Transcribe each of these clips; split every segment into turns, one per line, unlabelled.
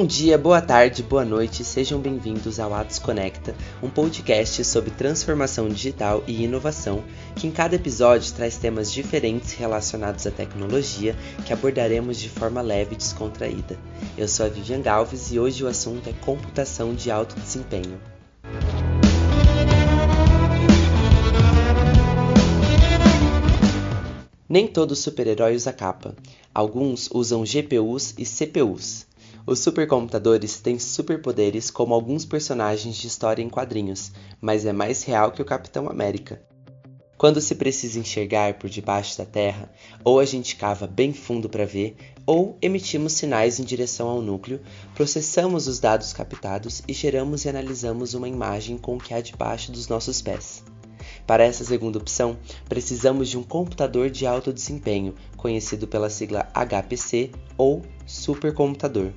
Bom dia, boa tarde, boa noite, sejam bem-vindos ao Atos Conecta, um podcast sobre transformação digital e inovação, que em cada episódio traz temas diferentes relacionados à tecnologia que abordaremos de forma leve e descontraída. Eu sou a Vivian Galves e hoje o assunto é computação de alto desempenho. Nem todo super-herói usa capa. Alguns usam GPUs e CPUs. Os supercomputadores têm superpoderes como alguns personagens de história em quadrinhos, mas é mais real que o Capitão América. Quando se precisa enxergar por debaixo da Terra, ou a gente cava bem fundo para ver, ou emitimos sinais em direção ao núcleo, processamos os dados captados e geramos e analisamos uma imagem com o que há debaixo dos nossos pés. Para essa segunda opção, precisamos de um computador de alto desempenho, conhecido pela sigla HPC ou supercomputador.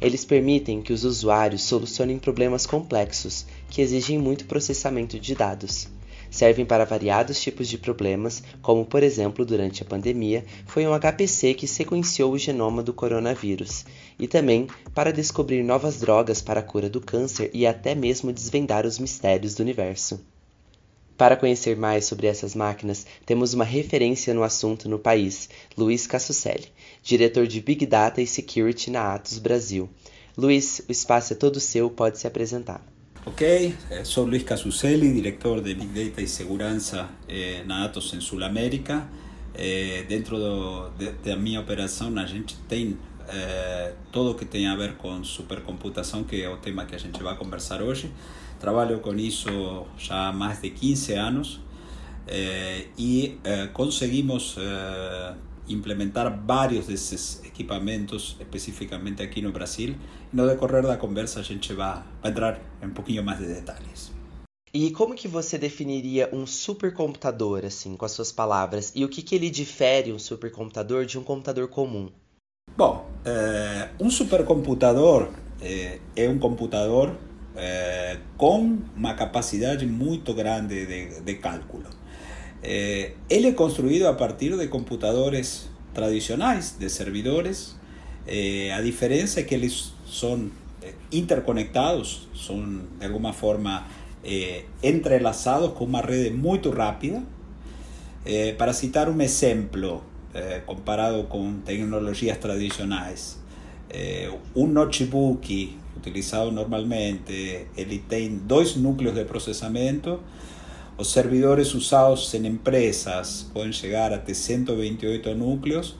Eles permitem que os usuários solucionem problemas complexos que exigem muito processamento de dados. Servem para variados tipos de problemas, como por exemplo, durante a pandemia, foi um HPC que sequenciou o genoma do coronavírus, e também para descobrir novas drogas para a cura do câncer e até mesmo desvendar os mistérios do universo. Para conhecer mais sobre essas máquinas, temos uma referência no assunto no país, Luiz Cassucelli, diretor de Big Data e Security na Atos Brasil. Luiz, o espaço é todo seu, pode se apresentar.
Ok, eh, sou Luiz Cassucelli, diretor de Big Data e Segurança eh, na Atos em Sul América. Eh, dentro do, de, da minha operação, a gente tem eh, tudo que tem a ver com supercomputação, que é o tema que a gente vai conversar hoje. Trabalho com isso já há mais de 15 anos eh, e eh, conseguimos eh, implementar vários desses equipamentos, especificamente aqui no Brasil. No decorrer da conversa a gente vai, vai entrar em um pouquinho mais de detalhes.
E como que você definiria um supercomputador, assim, com as suas palavras? E o que, que ele difere um supercomputador de um computador comum?
Bom, eh, um supercomputador eh, é um computador eh, com uma capacidade muito grande de, cálculo. Eh, ele é construído a partir de computadores tradicionais, de servidores. Eh, a diferença é que eles são interconectados, são de alguma forma entrelaçados com uma rede muito rápida. para citar um exemplo, comparado com tecnologias tradicionais, eh, un Nochibuki utilizado normalmente, eliten dos núcleos de procesamiento, los servidores usados en empresas pueden llegar hasta 128 núcleos.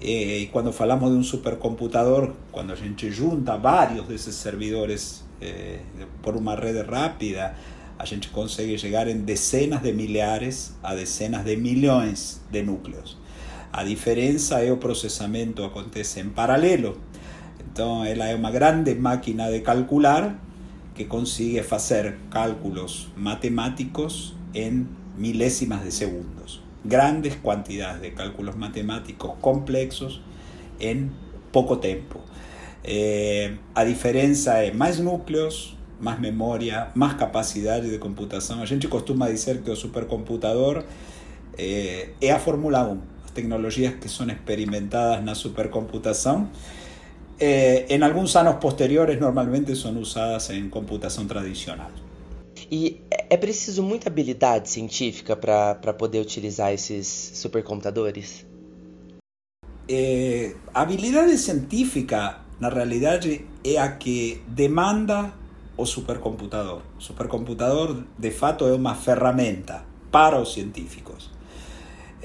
Eh, y cuando hablamos de un supercomputador, cuando a gente junta varios de esos servidores eh, por una red rápida, a gente consigue llegar en decenas de millares a decenas de millones de núcleos. A diferença é o processamento acontece em paralelo. Então, ela é uma grande máquina de calcular que consigue fazer cálculos matemáticos em milésimas de segundos. Grandes quantidades de cálculos matemáticos complexos em pouco tempo. Eh, a diferença é mais núcleos, mais memória, mais capacidade de computação. A gente costuma dizer que o supercomputador eh, a Fórmula 1, as tecnologias que são experimentadas na supercomputação eh, en algunos años posteriores normalmente son usadas en computação tradicional.
E é preciso muita habilidade científica para poder utilizar esses supercomputadores?
A habilidade científica, na realidade, é a que demanda o supercomputador. O supercomputador, de fato, é uma ferramenta para os científicos.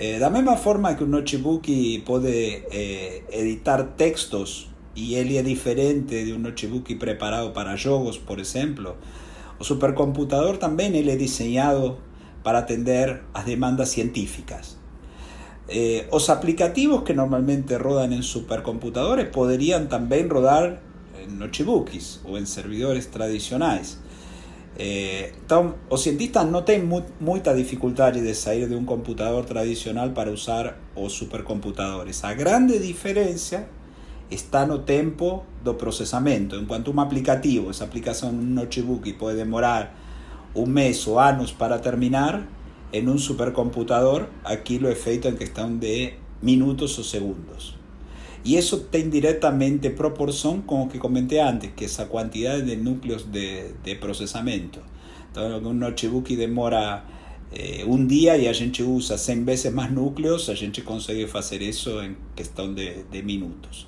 Eh, da mesma forma que um notebook pode eh, editar textos y él es diferente de un notebook preparado para juegos, por ejemplo. O supercomputador también él es diseñado para atender las demandas científicas. Eh, los aplicativos que normalmente rodan en supercomputadores podrían también rodar en notebooks o en servidores tradicionales. Eh, los cientistas no tienen mucha dificultad de salir de un computador tradicional para usar los supercomputadores. A grande diferencia está no tempo do processamento. Enquanto um aplicativo, essa aplicação no notebook pode demorar um mês ou anos para terminar, em um supercomputador aquilo é feito em questão de minutos ou segundos. Y eso tiene directamente proporción con lo que comenté antes, que esa cantidad de núcleos de, procesamiento. Entonces, un notebook demora eh, un día y a gente usa 100 veces más núcleos, a gente consigue hacer eso en cuestión de, de minutos.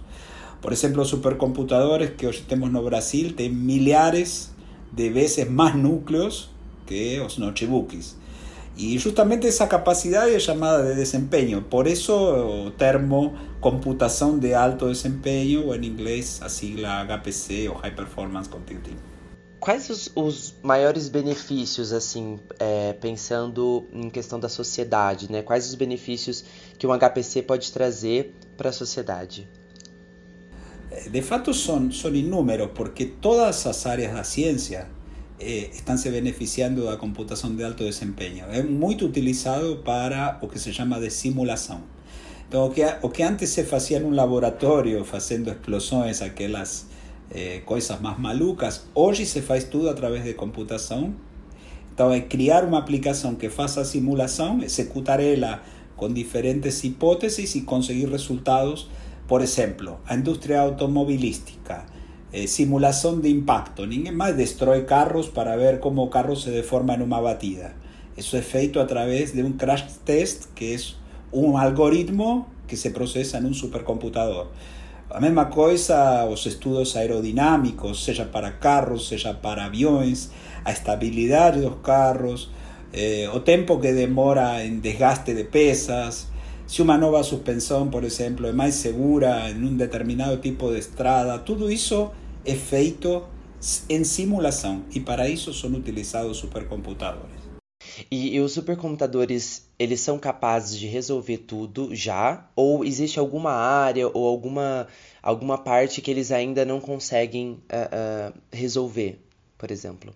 Por ejemplo, supercomputadores que hoy tenemos en Brasil tienen millares de veces más núcleos que los notebooks. Y justamente esa capacidad es llamada de desempeño. Por eso termo computación de alto desempeño, o en inglés a sigla HPC o High Performance Computing.
Quais os, os maiores benefícios, assim, é, pensando em questão da sociedade, né? Quais os benefícios que um HPC pode trazer para a sociedade?
De fato son, son inúmeros, porque todas las áreas de la ciencia eh, están se beneficiando da computação de alto desempeño É muito utilizado para o que se llama de simulação. Então, o que, o que antes se fazia num laboratório, fazendo explosões, aquelas eh, coisas mais malucas, hoy se hace todo a través de computación Então, crear una aplicación que faça simulación simulação, executar ela com diferentes hipótesis y conseguir resultados. Por ejemplo a indústria automobilística. Eh, simulación de impacto. Ninguém más destruye carros para ver cómo carros se deforman en una batida. Eso es feito a través de un crash test, que es un algoritmo que se procesa en un supercomputador. A mesma coisa os estudos aerodinámicos, seja para carros, seja para aviões, a estabilidade dos carros, eh, o tempo que demora en desgaste de pesas, si una nueva suspensión, por ejemplo, es más segura en un determinado tipo de estrada, todo eso es feito en simulación y para eso son utilizados supercomputadores.
E, e, os supercomputadores, eles são capazes de resolver tudo já? Ou existe alguma área ou alguma, alguma parte que eles ainda não conseguem uh, uh, resolver, por exemplo?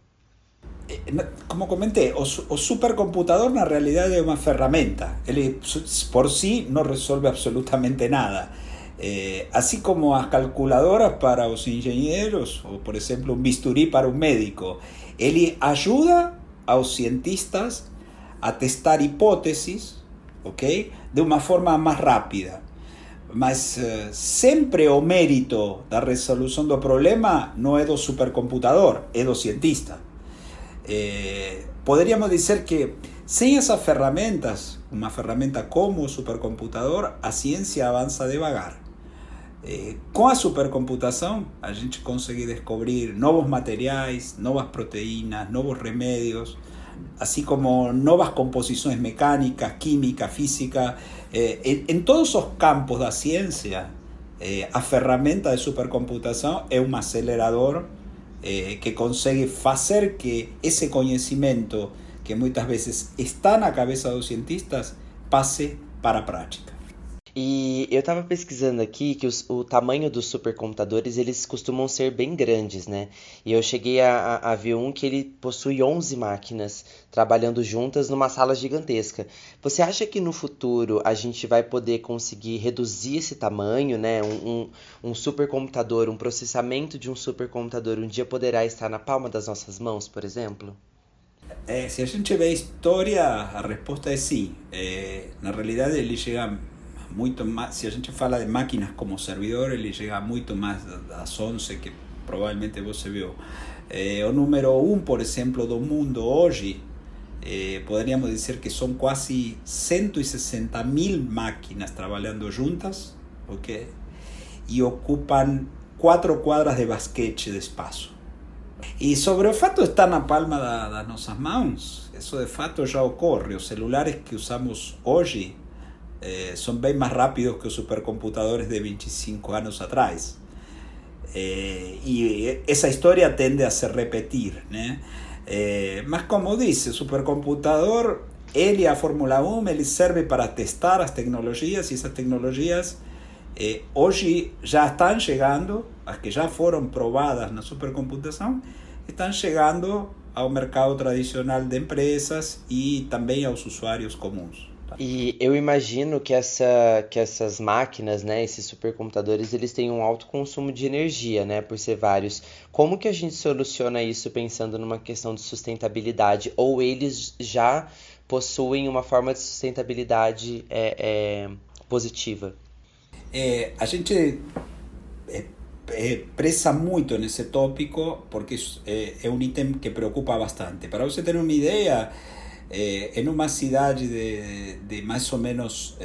Eh, como comenté, o, o supercomputador na realidade é uma ferramenta. Ele por si não resolve absolutamente nada. Eh, así como as calculadoras para os engenheiros, ou por exemplo um bisturi para um médico, ele ajuda aos cientistas a testar hipótesis, ok, de uma forma mais rápida. Mas uh, sempre o mérito da resolução do problema não é do supercomputador, é do cientista. Eh, podríamos decir que sin esas herramientas, una herramienta como supercomputador, a ciencia avanza devagar. Eh, con la supercomputación, a gente consegue descubrir nuevos materiales, nuevas proteínas, nuevos remedios, así como nuevas composiciones mecánicas, química, física. Eh, en, todos esos campos de la ciencia, eh, a ferramenta de supercomputación es un acelerador eh, que consegue hacer que ese conocimiento que muchas veces está na cabeça dos cientistas passe para a prática.
E eu estava pesquisando aqui que os, o tamanho dos supercomputadores eles costumam ser bem grandes, né? E eu cheguei a, a, ver um que ele possui 11 máquinas trabalhando juntas numa sala gigantesca. Você acha que no futuro a gente vai poder conseguir reduzir esse tamanho, né? Um, um, um supercomputador, um processamento de um supercomputador um dia poderá estar na palma das nossas mãos, por exemplo?
É, se a gente vê a história, a resposta é sim. É, na realidade, ele chega muito mais, se a gente fala de máquinas como servidor, ele chega muito mais das 11 que provavelmente você viu. Eh, o número 1, um, por exemplo, do mundo hoje, eh, poderíamos dizer que são quase 160 mil máquinas trabalhando juntas, ok? E ocupam quatro quadras de basquete de espaço. E sobre o fato estar na palma da, das nossas mãos, isso de fato já ocorre. Os celulares que usamos hoje eh, son bien más rápidos que los supercomputadores de 25 años atrás. Eh, y esa historia tende a se repetir. Eh, más como dice, supercomputador, y a Fórmula 1, él sirve para testar las tecnologías y esas tecnologías hoy ya están llegando, las que ya fueron probadas en la supercomputación, están llegando al mercado tradicional de empresas y también a los usuarios comunes.
E eu imagino que, essa, que essas máquinas, né, esses supercomputadores, eles têm um alto consumo de energia, né, por ser vários. Como que a gente soluciona isso pensando numa questão de sustentabilidade? Ou eles já possuem uma forma de sustentabilidade é, é, positiva?
É, a gente é, é, presa muito nesse tópico porque é, é, um item que preocupa bastante. Para você ter uma ideia, é, em uma cidade de, de mais ou menos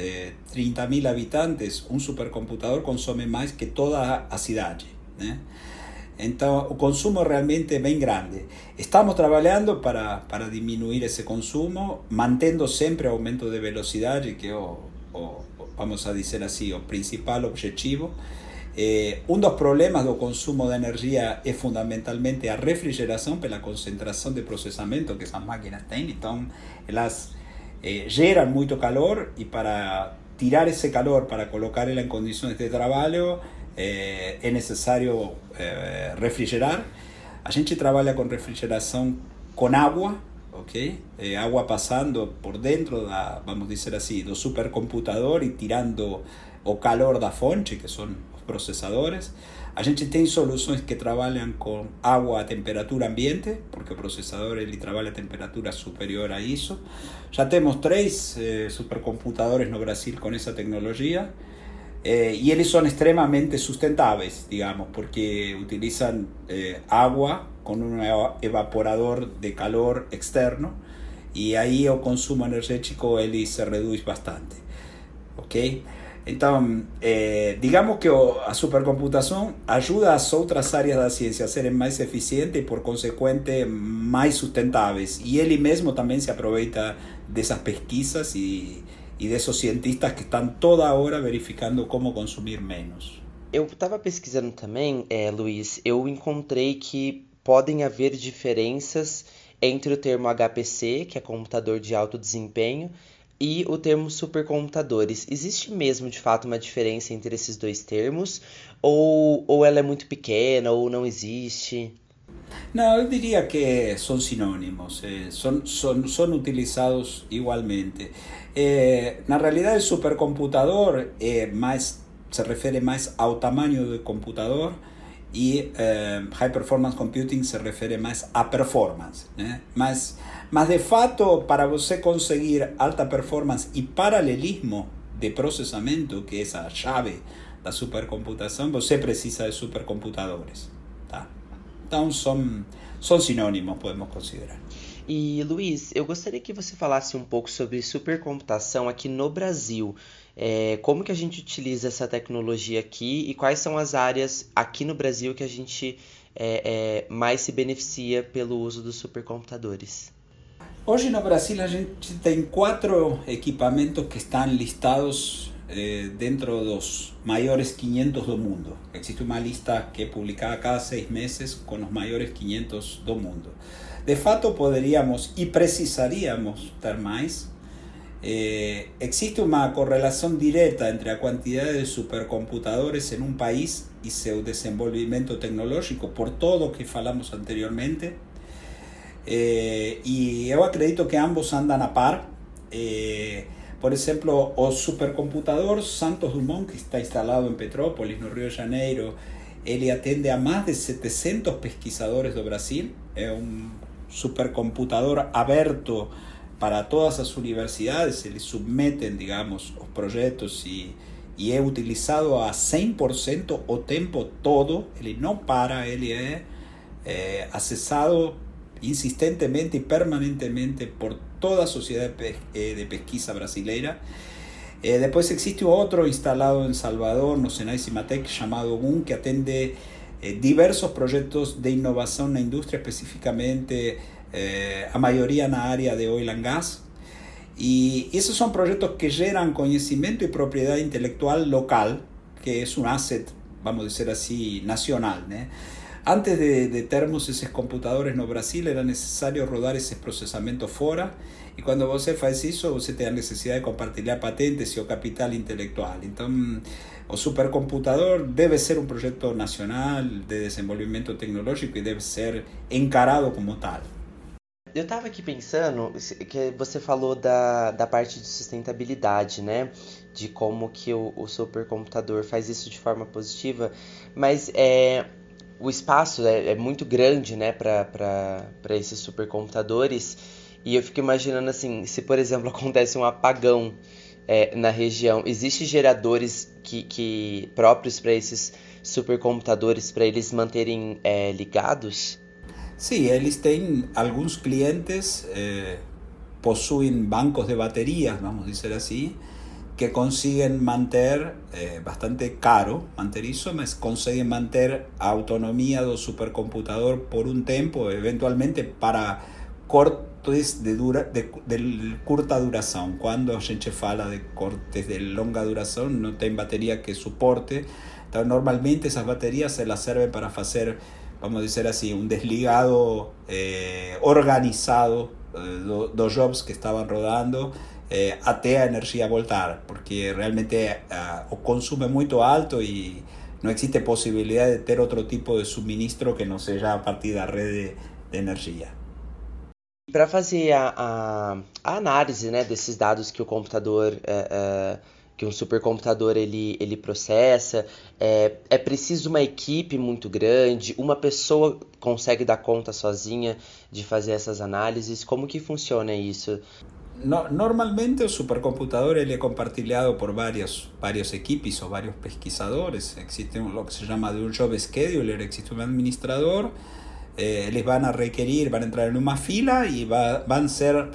30 mil habitantes, um supercomputador consome mais que toda a cidade. Né? Então, o consumo realmente é bem grande. Estamos trabalhando para, para diminuir esse consumo, mantendo sempre o aumento de velocidade, que o, o vamos a dizer assim, o principal objetivo. Eh, um dos problemas do consumo de energia é fundamentalmente a refrigeração pela concentração de processamento que essas máquinas têm. Então, elas eh, geram muito calor e para tirar esse calor, para colocar ela em condições de trabalho, eh, é necessário eh, refrigerar. A gente trabalha com refrigeração com água, ok? Eh, água passando por dentro da, vamos dizer assim, do supercomputador e tirando o calor da fonte, que são processadores. A gente tem soluções que trabalham com água a temperatura ambiente, porque o processador ele trabalha a temperatura superior a isso. Já temos três eh, supercomputadores no Brasil com essa tecnologia. Eh, y ellos son extremadamente sustentables, digamos, porque utilizan eh, agua con un evaporador de calor externo y ahí el consumo energético ele se reduce bastante. Ok? Então, eh, digamos que a supercomputação ajuda as outras áreas da ciência a serem mais eficientes e, por consequente, mais sustentáveis. E ele mesmo também se aproveita dessas pesquisas e, e desses cientistas que estão toda hora verificando como consumir menos.
Eu estava pesquisando também, é, Luiz, eu encontrei que podem haver diferenças entre o termo HPC, que é computador de alto desempenho, e o termo supercomputadores. Existe mesmo de fato uma diferença entre esses dois termos? Ou, ou ela é muito pequena, ou não existe?
Não, eu diria que são sinônimos, eh, são, são, são utilizados igualmente. Eh, na realidade, o supercomputador é mais, se refere mais ao tamanho do computador e eh, high performance computing se refere mais à performance. Né? Mas, mas de fato, para você conseguir alta performance e paralelismo de processamento, que é a chave da supercomputação, você precisa de supercomputadores. Tá? Então são, são sinônimos, podemos considerar.
E Luiz, eu gostaria que você falasse um pouco sobre supercomputação aqui no Brasil. É, como que a gente utiliza essa tecnologia aqui e quais são as áreas aqui no Brasil que a gente é, é, mais se beneficia pelo uso dos supercomputadores?
Hoje no Brasil tem quatro equipamentos que estão listados eh, dentro dos maiores 500 do mundo. Existe uma lista que publicada cada seis meses com os maiores 500 do mundo. De fato, poderíamos y precisaríamos ter mais. Eh, existe una correlación directa entre la cantidad de supercomputadores en un país y su desenvolvimiento tecnológico, por todo lo que falamos anteriormente. Eh, y yo acredito que ambos andan a par. Eh, por ejemplo, el supercomputador Santos Dumont, que está instalado en Petrópolis, no Río de Janeiro, él atende a más de 700 pesquisadores de Brasil. Es un supercomputador abierto para todas las universidades, se submeten, digamos, los proyectos y, y es utilizado a 100% o tiempo todo, él no para, él es eh, accesado insistentemente y permanentemente por toda sociedad de, eh, pesquisa brasileira. Eh, después existe otro instalado en Salvador, no Senai Cimatec, llamado GUN, que atende eh, diversos proyectos de innovación en la industria, específicamente eh, a mayoría en la área de oil and gas. Y esos son proyectos que generan conocimiento y propiedad intelectual local, que es un asset, vamos a decir así, nacional. Antes de, de termos esos computadores no Brasil, era necesario rodar ese procesamiento fuera y cuando você faz isso, você tem a necessidade de compartilhar patentes e o capital intelectual. Então, o supercomputador deve ser um projeto nacional de desenvolvimento tecnológico e deve ser encarado como tal.
Eu estava aqui pensando que você falou da, da parte de sustentabilidade, né? De como que o, o supercomputador faz isso de forma positiva, mas é, o espaço é, é muito grande, né, para esses supercomputadores. E eu fico imaginando assim, se por exemplo acontece um apagão é, na região, existem geradores que, que próprios para esses supercomputadores para eles manterem é, ligados?
Sim, eles têm alguns clientes eh, possuem bancos de baterias, vamos dizer assim, que conseguem manter eh, bastante caro manter isso, mas conseguem manter a autonomia do supercomputador por um tempo, eventualmente para cortes de, dura, de, de curta duração. Quando a gente fala de cortes de longa duração, não tem bateria que suporte. Então, normalmente essas baterias elas servem para fazer vamos a decir así, un desligado eh, organizado eh, dos jobs que estaban rodando eh, até a energía voltar, porque realmente uh, o consumo é muito alto e não existe possibilidade de ter outro tipo de suministro que não seja a partir da rede de energia.
Para fazer a, a, a, análise né, desses dados que o computador uh, que um supercomputador ele, ele processa. É, é preciso uma equipe muito grande, uma pessoa consegue dar conta sozinha de fazer essas análises. Como que funciona isso?
no, normalmente el supercomputador él es compartilhado por varios, varios equipos o varios pesquisadores. Existe un, lo que se llama de un job scheduler, existe un administrador. Eh, les van a requerir, van a entrar en una fila y va, van a ser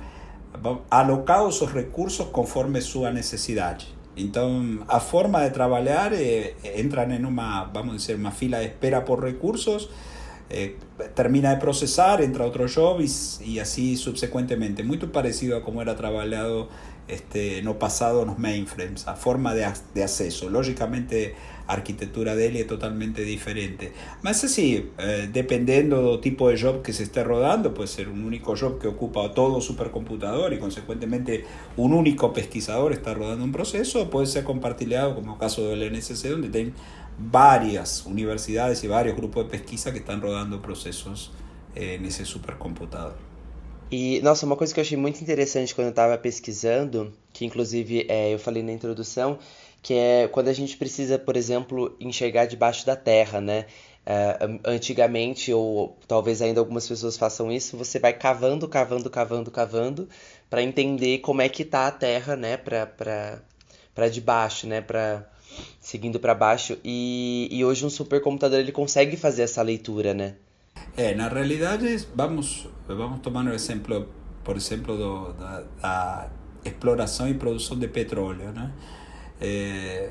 alocados sus recursos conforme su necesidad. Entonces, a forma de trabajar, eh, entran en una, vamos a decir, una fila de espera por recursos eh, termina de procesar, entra a otro job y, así subsecuentemente. Muy parecido a como era trabajado este, no pasado en los mainframes, a forma de, de acceso. Lógicamente, arquitectura de él es totalmente diferente. Más así, eh, dependiendo do tipo de job que se esté rodando, puede ser un único job que ocupa todo supercomputador y consecuentemente un único pesquisador está rodando un proceso, puede ser compartilhado como caso del NSC, donde tienen várias universidades e vários grupos de pesquisa que estão rodando processos eh, nesse supercomputador.
E, nossa, uma coisa que eu achei muito interessante quando eu estava pesquisando, que inclusive é, eu falei na introdução, que é quando a gente precisa, por exemplo, enxergar debaixo da terra, né? Uh, antigamente, ou talvez ainda algumas pessoas façam isso, você vai cavando, cavando, cavando, cavando, para entender como é que tá a terra, né? Para debaixo, né? Pra, seguindo para baixo. E, e hoje um supercomputador ele consegue fazer essa leitura, né?
É, na realidade, vamos, vamos tomar um exemplo, por exemplo, do, da, da exploração e produção de petróleo, né? É,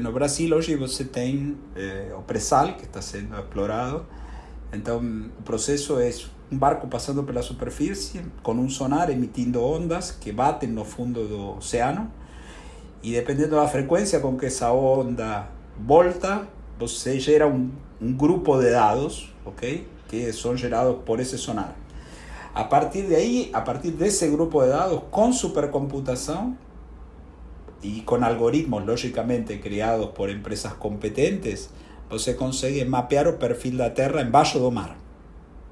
no Brasil hoje você tem é, o pré-sal que está sendo explorado, então o processo é um barco passando pela superfície com um sonar emitindo ondas que batem no fundo do oceano e dependendo da frequência com que essa onda volta, você gera um, um grupo de dados, ok? Que são gerados por esse sonar. A partir de aí, a partir desse grupo de dados, com supercomputação, y con algoritmos lógicamente creados por empresas competentes, você consegue mapear o perfil da Terra embaixo do mar.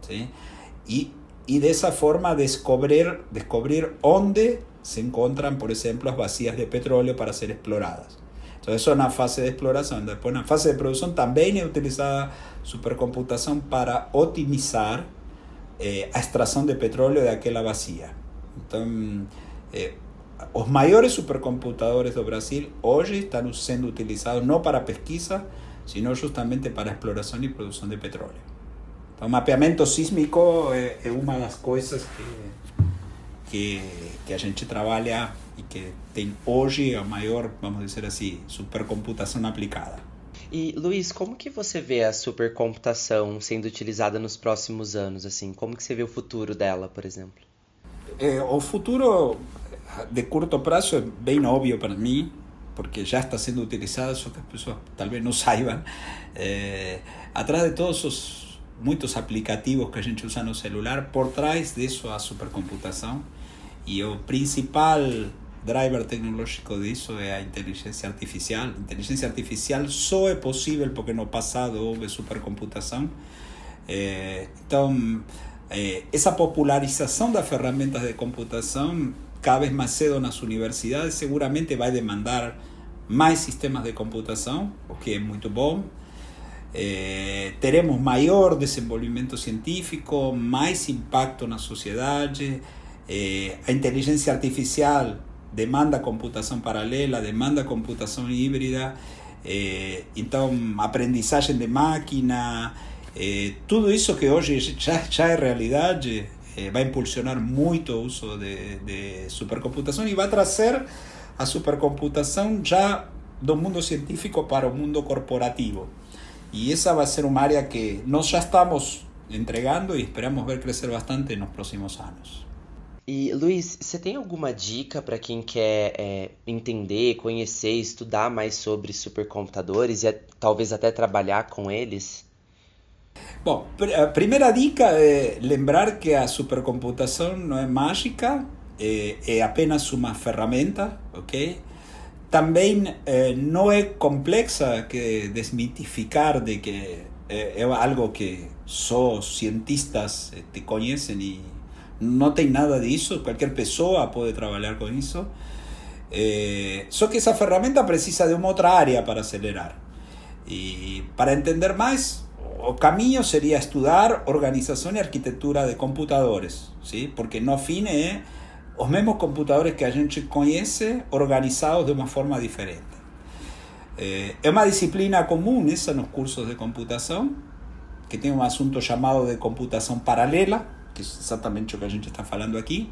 ¿sí? Y, y de esa forma descubrir, descubrir dónde se encuentran, por ejemplo, las vacías de petróleo para ser exploradas. Entonces, eso es una fase de exploración. Después, en la fase de producción, también es utilizada supercomputación para optimizar eh, a extracción de petróleo de aquella vacía. Entonces, eh, os maiores supercomputadores do Brasil hoje estão sendo utilizados não para pesquisa, sino justamente para exploração e produção de petróleo. Então, mapeamento sísmico é, é uma das coisas que, que, que a gente trabalha e que tem hoje a maior, vamos dizer assim, supercomputação aplicada.
E Luiz, como que você vê a supercomputação sendo utilizada nos próximos anos? Assim, como que você vê o futuro dela, por exemplo?
É, o futuro de curto prazo es bien obvio para mí, porque ya está siendo utilizada, eso que las personas tal vez no saiban. Eh, atrás de todos esos muchos aplicativos que a gente usa no celular, por trás de eso a supercomputación. Y el principal driver tecnológico de eso es la inteligencia artificial. inteligencia artificial solo es posible porque no pasado hubo supercomputación. Eh, entonces, eh, esa popularización de herramientas de computación cada vez más cedo las universidades, seguramente va a demandar más sistemas de computación, o que es muy bom. Eh, teremos mayor desenvolvimento científico, más impacto en la sociedad. Eh, a inteligencia artificial demanda computação paralela, demanda computação híbrida, é, então aprendizagem de máquina, é, tudo isso que hoje já, já é realidade eh, vai impulsionar muito o uso de, de supercomputação e vai trazer a supercomputação já do mundo científico para o mundo corporativo. E essa vai ser uma área que nós já estamos entregando e esperamos ver crescer bastante nos próximos anos.
E Luiz, você tem alguma dica para quem quer é, entender, conhecer, estudar mais sobre supercomputadores e talvez até trabalhar com eles?
Bom, a primeira dica é lembrar que a supercomputação não é mágica, é, é apenas uma ferramenta, ok? Também é, não é complexa que desmitificar de que é, é algo que só cientistas te conhecem e não tem nada disso, qualquer pessoa pode trabalhar com isso. É, só que essa ferramenta precisa de uma outra área para acelerar. E para entender mais, o caminho seria estudar organização e arquitetura de computadores, sim? porque no fim é os mesmos computadores que a gente conhece organizados de uma forma diferente. É uma disciplina comum essa nos cursos de computação, que tem um assunto chamado de computação paralela, que é exatamente o que a gente está falando aqui.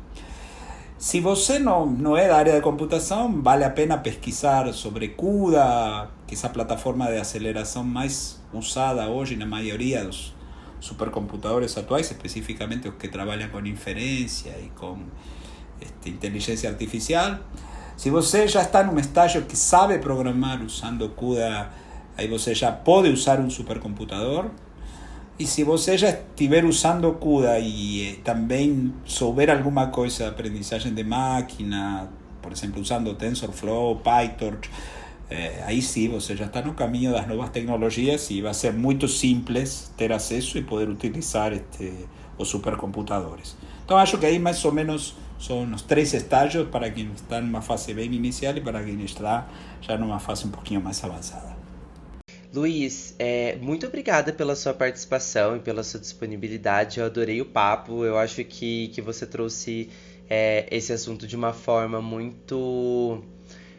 Se você não, não é da área de computação, vale a pena pesquisar sobre CUDA, que é essa plataforma de aceleração mais usada hoje na maioria dos supercomputadores atuais, especificamente os que trabalham com inferência e com este, inteligência artificial. Se você já está num estágio que sabe programar usando CUDA, aí você já pode usar um supercomputador. E se você já estiver usando CUDA e eh, também souber alguma coisa de aprendizagem de máquina, por exemplo, usando TensorFlow, PyTorch, eh, aí sim você já está no caminho das novas tecnologias e vai ser muito simples ter acesso e poder utilizar este, os supercomputadores. Então acho que aí mais ou menos são os três estágios para quem está numa fase bem inicial e para quem está já numa fase um pouquinho mais avançada.
Luiz, é, muito obrigada pela sua participação e pela sua disponibilidade. Eu adorei o papo. Eu acho que, que você trouxe é, esse assunto de uma forma muito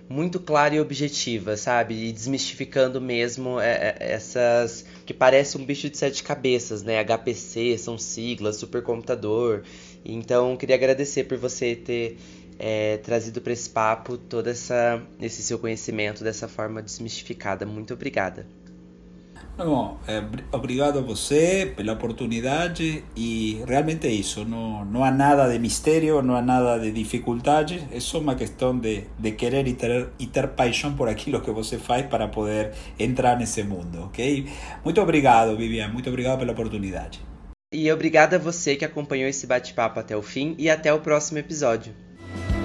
muito clara e objetiva, sabe? E desmistificando mesmo é, é essas que parece um bicho de sete cabeças, né? HPC são siglas, supercomputador. Então, queria agradecer por você ter é, trazido para esse papo todo essa, esse seu conhecimento dessa forma desmistificada. Muito obrigada.
Bom, é, obrigado a você pela oportunidade e realmente é isso. Não, não há nada de mistério, não há nada de dificuldade. É só uma questão de, de querer e ter, e ter paixão por aquilo que você faz para poder entrar nesse mundo, ok? Muito obrigado, Vivian. Muito obrigado pela oportunidade.
E obrigado a você que acompanhou esse bate-papo até o fim e até o próximo episódio. Thank you.